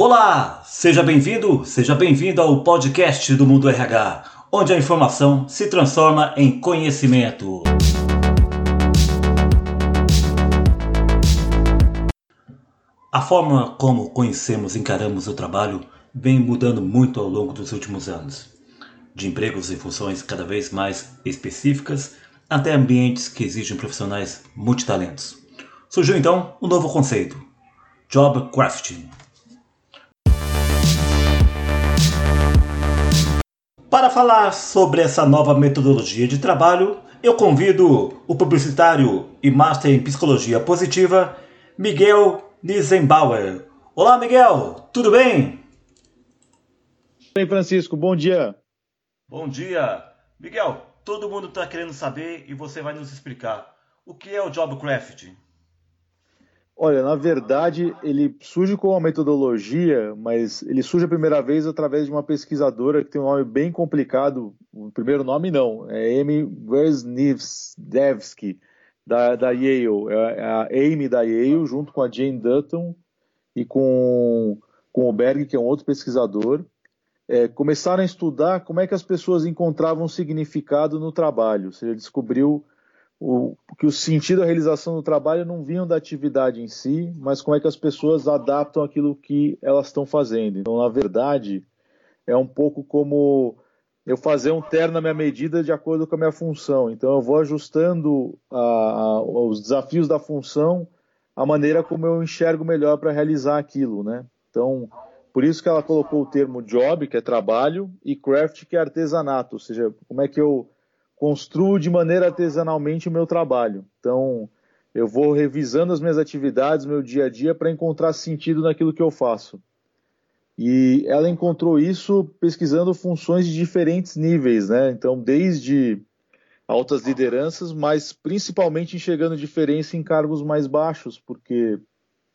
Olá, seja bem-vindo, seja bem-vindo ao podcast do Mundo RH, onde a informação se transforma em conhecimento. A forma como conhecemos e encaramos o trabalho vem mudando muito ao longo dos últimos anos, de empregos e funções cada vez mais específicas até ambientes que exigem profissionais multitalentos. Surgiu então um novo conceito, Job Crafting. Para falar sobre essa nova metodologia de trabalho, eu convido o publicitário e master em psicologia positiva, Miguel Nisenbauer. Olá, Miguel, tudo bem? Bem, Francisco, bom dia. Bom dia. Miguel, todo mundo está querendo saber e você vai nos explicar. O que é o Jobcraft? Olha, na verdade, ele surge com uma metodologia, mas ele surge a primeira vez através de uma pesquisadora que tem um nome bem complicado. O primeiro nome não, é Amy Wisniewski, da, da Yale. É a Amy da Yale, junto com a Jane Dutton e com, com o Berg, que é um outro pesquisador. É, começaram a estudar como é que as pessoas encontravam significado no trabalho. Ou seja, descobriu o, que o sentido da realização do trabalho não vinham da atividade em si, mas como é que as pessoas adaptam aquilo que elas estão fazendo. Então, na verdade, é um pouco como eu fazer um terno na minha medida de acordo com a minha função. Então, eu vou ajustando a, a, os desafios da função a maneira como eu enxergo melhor para realizar aquilo, né? Então, por isso que ela colocou o termo job, que é trabalho, e craft, que é artesanato, ou seja, como é que eu construo de maneira artesanalmente o meu trabalho. Então, eu vou revisando as minhas atividades, meu dia a dia, para encontrar sentido naquilo que eu faço. E ela encontrou isso pesquisando funções de diferentes níveis, né? Então, desde altas lideranças, mas principalmente enxergando diferença em cargos mais baixos, porque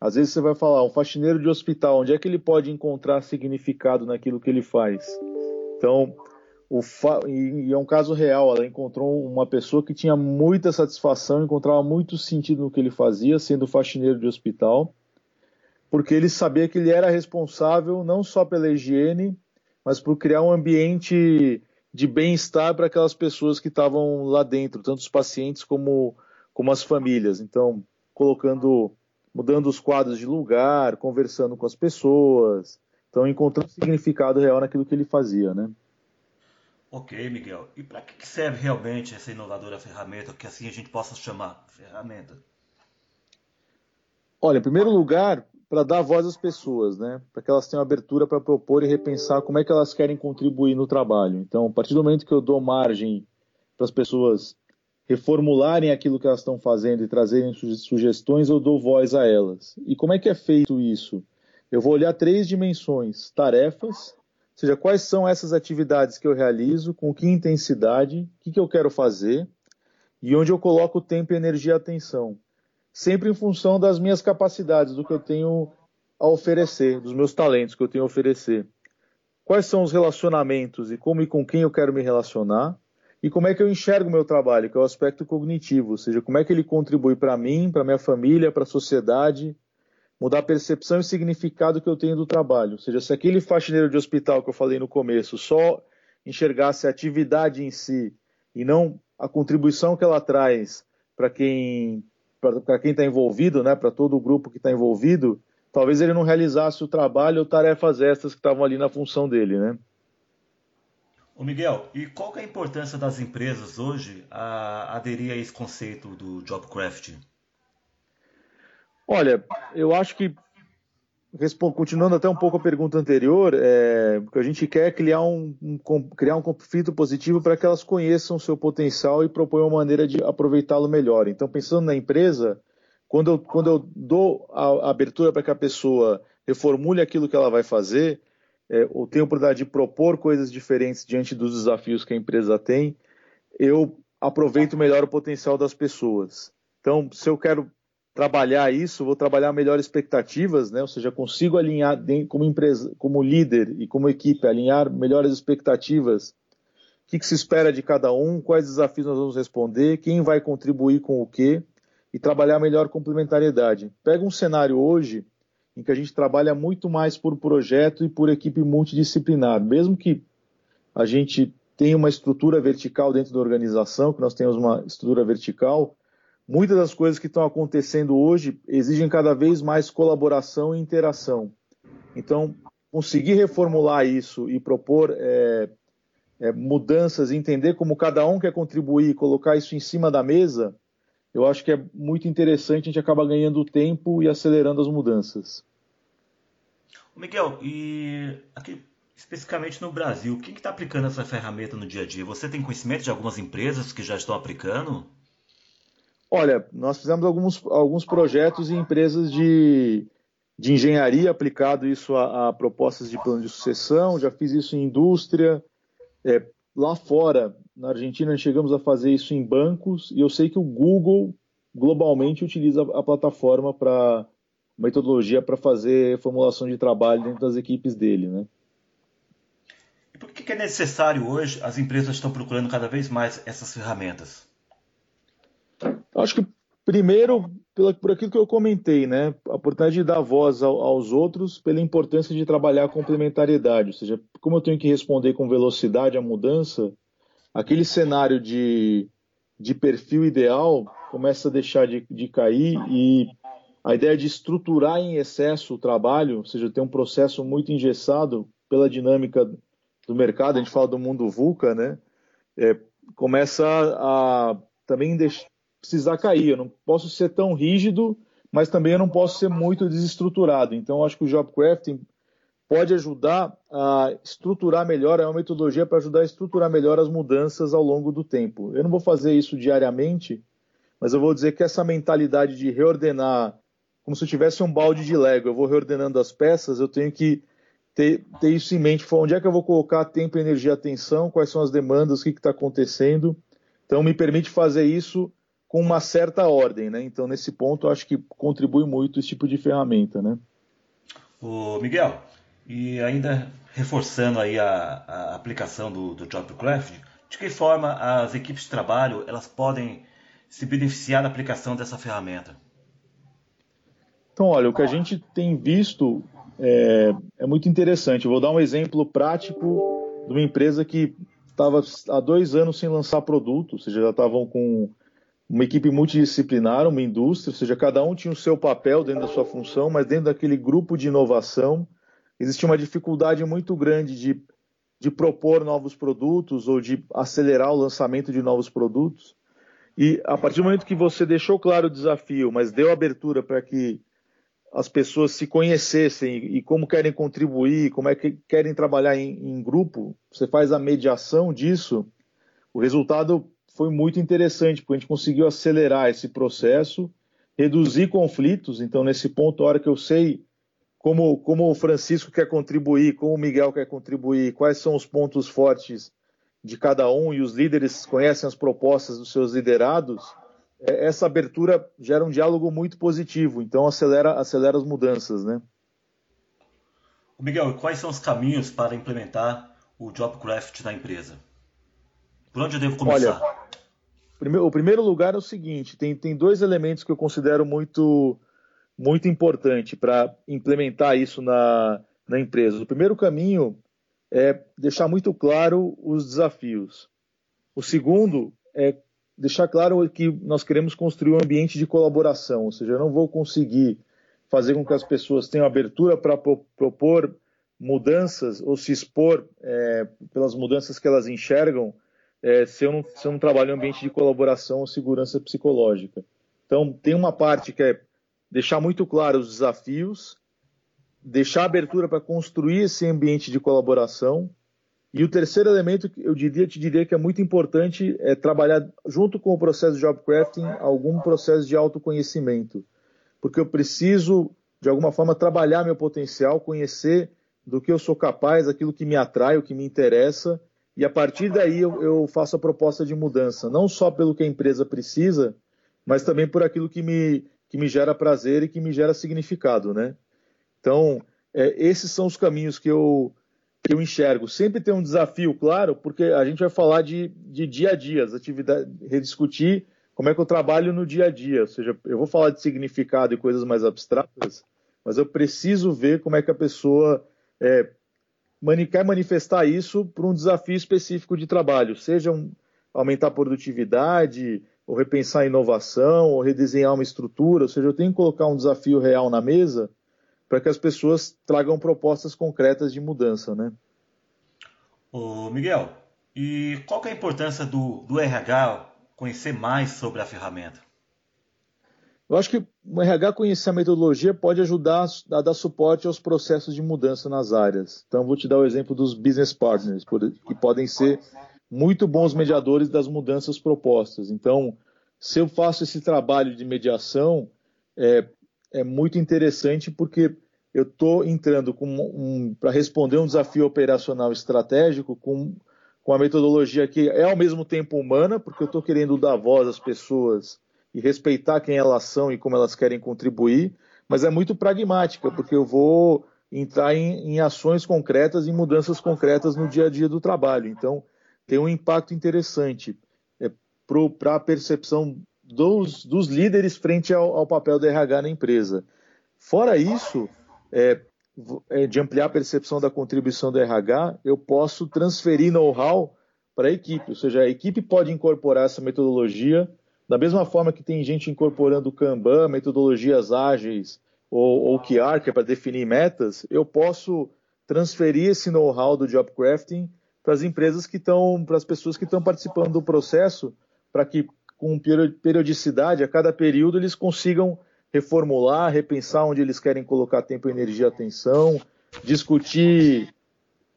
às vezes você vai falar, um faxineiro de hospital, onde é que ele pode encontrar significado naquilo que ele faz? Então, Fa... E é um caso real, ela encontrou uma pessoa que tinha muita satisfação, encontrava muito sentido no que ele fazia, sendo faxineiro de hospital, porque ele sabia que ele era responsável não só pela higiene, mas por criar um ambiente de bem-estar para aquelas pessoas que estavam lá dentro, tanto os pacientes como, como as famílias. Então, colocando, mudando os quadros de lugar, conversando com as pessoas, então encontrando significado real naquilo que ele fazia, né? Ok, Miguel. E para que serve realmente essa inovadora ferramenta, que assim a gente possa chamar ferramenta? Olha, em primeiro lugar, para dar voz às pessoas, né? Para que elas tenham abertura para propor e repensar como é que elas querem contribuir no trabalho. Então, a partir do momento que eu dou margem para as pessoas reformularem aquilo que elas estão fazendo e trazerem sugestões, eu dou voz a elas. E como é que é feito isso? Eu vou olhar três dimensões: tarefas, seja, quais são essas atividades que eu realizo, com que intensidade, o que, que eu quero fazer e onde eu coloco tempo, energia e atenção. Sempre em função das minhas capacidades, do que eu tenho a oferecer, dos meus talentos que eu tenho a oferecer. Quais são os relacionamentos e como e com quem eu quero me relacionar e como é que eu enxergo o meu trabalho, que é o aspecto cognitivo, ou seja, como é que ele contribui para mim, para minha família, para a sociedade, mudar a percepção e significado que eu tenho do trabalho. Ou seja, se aquele faxineiro de hospital que eu falei no começo só enxergasse a atividade em si e não a contribuição que ela traz para quem para quem está envolvido, né, para todo o grupo que está envolvido, talvez ele não realizasse o trabalho ou tarefas extras que estavam ali na função dele, né? Ô Miguel, e qual é a importância das empresas hoje a aderir a esse conceito do job crafting? Olha, eu acho que continuando até um pouco a pergunta anterior, é, que a gente quer criar um, um, criar um conflito positivo para que elas conheçam o seu potencial e proponham uma maneira de aproveitá-lo melhor. Então, pensando na empresa, quando eu, quando eu dou a, a abertura para que a pessoa reformule aquilo que ela vai fazer, é, ou tenho a oportunidade de propor coisas diferentes diante dos desafios que a empresa tem, eu aproveito melhor o potencial das pessoas. Então, se eu quero trabalhar isso, vou trabalhar melhor expectativas, né? ou seja, consigo alinhar como empresa, como líder e como equipe, alinhar melhores expectativas. O que, que se espera de cada um, quais desafios nós vamos responder, quem vai contribuir com o quê, e trabalhar melhor complementariedade. Pega um cenário hoje em que a gente trabalha muito mais por projeto e por equipe multidisciplinar. Mesmo que a gente tenha uma estrutura vertical dentro da organização, que nós temos uma estrutura vertical, muitas das coisas que estão acontecendo hoje exigem cada vez mais colaboração e interação. Então, conseguir reformular isso e propor é, é, mudanças, entender como cada um quer contribuir, colocar isso em cima da mesa, eu acho que é muito interessante, a gente acaba ganhando tempo e acelerando as mudanças. Miguel, e aqui especificamente no Brasil, quem está aplicando essa ferramenta no dia a dia? Você tem conhecimento de algumas empresas que já estão aplicando? Olha, nós fizemos alguns, alguns projetos em empresas de, de engenharia aplicado isso a, a, propostas de plano de sucessão, já fiz isso em indústria. É, lá fora, na Argentina, chegamos a fazer isso em bancos, e eu sei que o Google globalmente utiliza a plataforma para metodologia para fazer formulação de trabalho dentro das equipes dele, né? E por que é necessário hoje as empresas estão procurando cada vez mais essas ferramentas? Acho que primeiro por aquilo que eu comentei, né? A oportunidade de dar voz aos outros pela importância de trabalhar a complementariedade, ou seja, como eu tenho que responder com velocidade à mudança, aquele cenário de, de perfil ideal começa a deixar de, de cair e a ideia de estruturar em excesso o trabalho, ou seja, ter um processo muito engessado pela dinâmica do mercado, a gente fala do mundo VUCA, né? É, começa a também precisar cair. Eu não posso ser tão rígido, mas também eu não posso ser muito desestruturado. Então, acho que o job crafting pode ajudar a estruturar melhor, é uma metodologia para ajudar a estruturar melhor as mudanças ao longo do tempo. Eu não vou fazer isso diariamente, mas eu vou dizer que essa mentalidade de reordenar, como se eu tivesse um balde de Lego, eu vou reordenando as peças, eu tenho que ter, ter isso em mente, onde é que eu vou colocar tempo, energia, atenção, quais são as demandas, o que está acontecendo. Então, me permite fazer isso com uma certa ordem, né? Então, nesse ponto, eu acho que contribui muito esse tipo de ferramenta, né? O Miguel, e ainda reforçando aí a, a aplicação do, do JobCraft, de que forma as equipes de trabalho elas podem se beneficiar da aplicação dessa ferramenta? Então, olha, o que a gente tem visto é, é muito interessante. Eu vou dar um exemplo prático de uma empresa que estava há dois anos sem lançar produto, ou seja, já estavam com uma equipe multidisciplinar, uma indústria, ou seja, cada um tinha o seu papel dentro da sua função, mas dentro daquele grupo de inovação existia uma dificuldade muito grande de, de propor novos produtos ou de acelerar o lançamento de novos produtos. E a partir do momento que você deixou claro o desafio, mas deu abertura para que as pessoas se conhecessem e como querem contribuir, como é que querem trabalhar em, em grupo, você faz a mediação disso, o resultado foi muito interessante, porque a gente conseguiu acelerar esse processo, reduzir conflitos. Então, nesse ponto, a hora que eu sei como, como o Francisco quer contribuir, como o Miguel quer contribuir, quais são os pontos fortes de cada um e os líderes conhecem as propostas dos seus liderados, é, essa abertura gera um diálogo muito positivo, então acelera, acelera as mudanças, né? Miguel, quais são os caminhos para implementar o Jobcraft na empresa? Por onde eu devo começar? Olha, o primeiro lugar é o seguinte: tem, tem dois elementos que eu considero muito muito importante para implementar isso na, na empresa. O primeiro caminho é deixar muito claro os desafios. O segundo é deixar claro que nós queremos construir um ambiente de colaboração, ou seja, eu não vou conseguir fazer com que as pessoas tenham abertura para propor mudanças ou se expor é, pelas mudanças que elas enxergam é, se, eu não, se eu não trabalho em ambiente de colaboração ou segurança psicológica. Então, tem uma parte que é deixar muito claro os desafios, deixar abertura para construir esse ambiente de colaboração. E o terceiro elemento que eu diria, te diria que é muito importante é trabalhar junto com o processo de job crafting algum processo de autoconhecimento, porque eu preciso de alguma forma trabalhar meu potencial, conhecer do que eu sou capaz, aquilo que me atrai, o que me interessa, e a partir daí eu, eu faço a proposta de mudança, não só pelo que a empresa precisa, mas também por aquilo que me que me gera prazer e que me gera significado, né? Então, é, esses são os caminhos que eu, que eu enxergo. Sempre tem um desafio, claro, porque a gente vai falar de, de dia a dia, as atividades, rediscutir como é que eu trabalho no dia a dia. Ou seja, eu vou falar de significado e coisas mais abstratas, mas eu preciso ver como é que a pessoa é, quer manifestar isso para um desafio específico de trabalho, seja um, aumentar a produtividade, ou repensar a inovação, ou redesenhar uma estrutura, ou seja, eu tenho que colocar um desafio real na mesa para que as pessoas tragam propostas concretas de mudança, né? Ô Miguel, e qual é a importância do, do RH conhecer mais sobre a ferramenta? Eu acho que o RH conhecer a metodologia pode ajudar a dar suporte aos processos de mudança nas áreas. Então, vou te dar o exemplo dos business partners, que podem ser muito bons mediadores das mudanças propostas. Então, se eu faço esse trabalho de mediação, é, é muito interessante porque eu estou entrando um, para responder um desafio operacional estratégico com, com a metodologia que é ao mesmo tempo humana, porque eu estou querendo dar voz às pessoas e respeitar quem elas são e como elas querem contribuir, mas é muito pragmática, porque eu vou entrar em, em ações concretas e mudanças concretas no dia a dia do trabalho. Então, tem um impacto interessante é, para a percepção dos, dos, líderes frente ao, ao, papel do RH na empresa. Fora isso, é, é, de ampliar a percepção da contribuição do RH, eu posso transferir know-how para a equipe, ou seja, a equipe pode incorporar essa metodologia da mesma forma que tem gente incorporando Kanban, metodologias ágeis ou, ou QR, que é para definir metas, eu posso transferir esse know-how do job crafting para as empresas que estão, para as pessoas que estão participando do processo, para que com periodicidade, a cada período, eles consigam reformular, repensar onde eles querem colocar tempo, energia e atenção, discutir,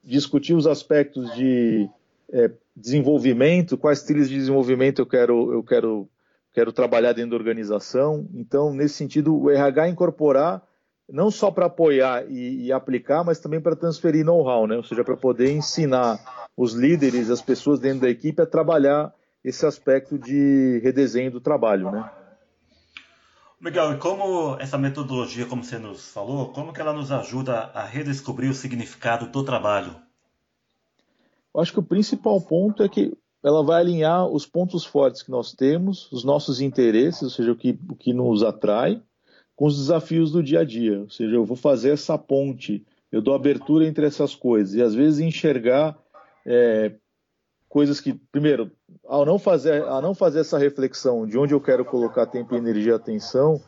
discutir os aspectos de é, desenvolvimento, quais trilhas de desenvolvimento eu quero, eu quero quero trabalhar dentro da organização. Então, nesse sentido, o RH incorporar não só para apoiar e, e, aplicar, mas também para transferir know-how, né? ou seja, para poder ensinar os líderes, as pessoas dentro da equipe a trabalhar esse aspecto de redesenho do trabalho. Né? Miguel, e como essa metodologia, como você nos falou, como que ela nos ajuda a redescobrir o significado do trabalho? Eu acho que o principal ponto é que ela vai alinhar os pontos fortes que nós temos, os nossos interesses, ou seja, o que, o que nos atrai, com os desafios do dia a dia. Ou seja, eu vou fazer essa ponte, eu dou abertura entre essas coisas. E às vezes enxergar é, coisas que, primeiro, ao não, fazer, ao não fazer essa reflexão de onde eu quero colocar tempo, energia e atenção,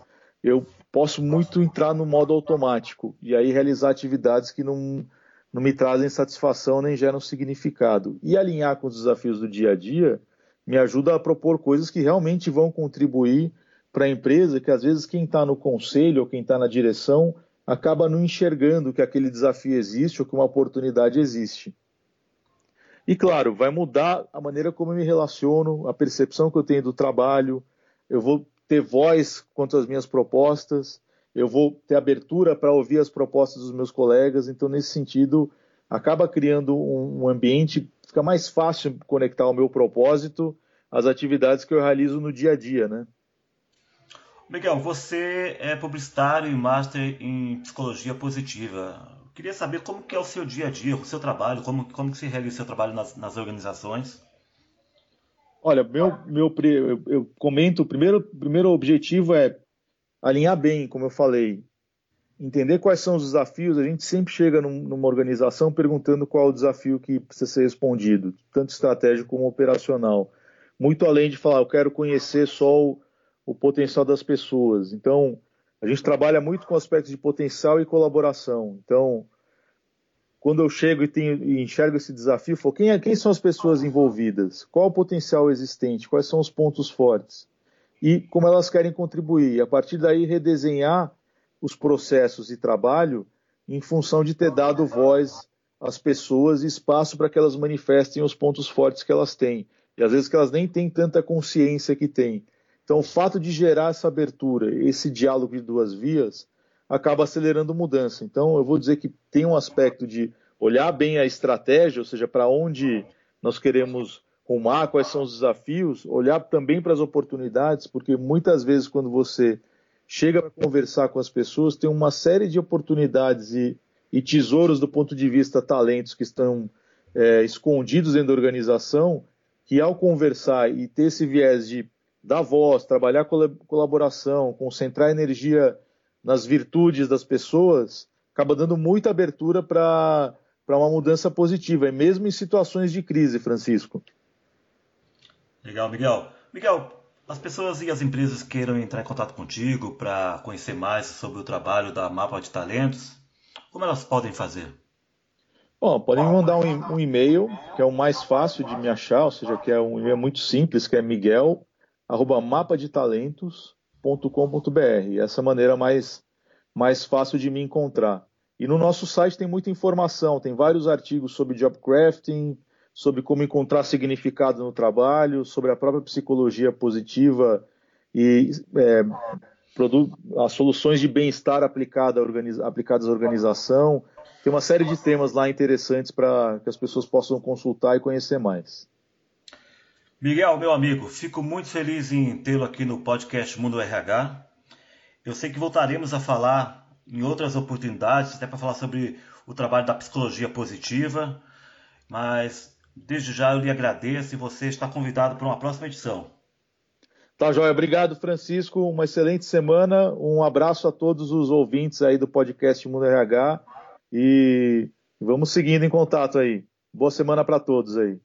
eu posso muito entrar no modo automático e aí realizar atividades que não não me trazem satisfação nem geram significado. E alinhar com os desafios do dia a dia me ajuda a propor coisas que realmente vão contribuir para a empresa, que às vezes quem está no conselho ou quem está na direção acaba não enxergando que aquele desafio existe ou que uma oportunidade existe. E claro, vai mudar a maneira como eu me relaciono, a percepção que eu tenho do trabalho, eu vou ter voz quanto às minhas propostas, eu vou ter abertura para ouvir as propostas dos meus colegas, então nesse sentido acaba criando um, um ambiente, fica mais fácil conectar o meu propósito às atividades que eu realizo no dia a dia, né? Miguel, você é publicitário e master em psicologia positiva. Eu queria saber como que é o seu dia a dia, o seu trabalho, como, como que você realiza o seu trabalho nas, nas organizações? Olha, meu, meu, eu, eu comento, o primeiro, primeiro objetivo é alinhar bem, como eu falei, entender quais são os desafios. A gente sempre chega num, numa organização perguntando qual é o desafio que precisa ser respondido, tanto estratégico como operacional. Muito além de falar, eu quero conhecer só o, o potencial das pessoas. Então, a gente trabalha muito com aspectos de potencial e colaboração. Então, quando eu chego e, tenho, e enxergo esse desafio, falo, quem, é, quem são as pessoas envolvidas? Qual o potencial existente? Quais são os pontos fortes? E como elas querem contribuir. E a partir daí, redesenhar os processos de trabalho em função de ter dado voz às pessoas e espaço para que elas manifestem os pontos fortes que elas têm. E às vezes que elas nem têm tanta consciência que têm. Então, o fato de gerar essa abertura, esse diálogo de duas vias, acaba acelerando mudança. Então, eu vou dizer que tem um aspecto de olhar bem a estratégia, ou seja, para onde nós queremos rumar, quais são os desafios, olhar também para as oportunidades, porque muitas vezes quando você chega para conversar com as pessoas, tem uma série de oportunidades e, e tesouros do ponto de vista talentos que estão é, escondidos dentro da organização, que ao conversar e ter esse viés de dar voz, trabalhar colaboração, concentrar energia nas virtudes das pessoas, acaba dando muita abertura para uma mudança positiva, e mesmo em situações de crise, Francisco. Legal, Miguel. Miguel, as pessoas e as empresas queiram entrar em contato contigo para conhecer mais sobre o trabalho da Mapa de Talentos, como elas podem fazer? Bom, podem me mandar um, um e-mail, que é o mais fácil de me achar, ou seja, que é um e-mail muito simples, que é miguel, arroba mapadetalentos.com.br. Essa maneira mais, mais fácil de me encontrar. E no nosso site tem muita informação, tem vários artigos sobre job crafting, sobre como encontrar significado no trabalho, sobre a própria psicologia positiva e é, as soluções de bem-estar aplicada aplicadas à organização. Tem uma série de temas lá interessantes para que as pessoas possam consultar e conhecer mais. Miguel, meu amigo, fico muito feliz em tê-lo aqui no podcast Mundo RH. Eu sei que voltaremos a falar em outras oportunidades, até para falar sobre o trabalho da psicologia positiva, mas desde já eu lhe agradeço e você está convidado para uma próxima edição. Tá, Joia. Obrigado, Francisco. Uma excelente semana. Um abraço a todos os ouvintes aí do podcast Mundo RH e vamos seguindo em contato aí. Boa semana para todos aí.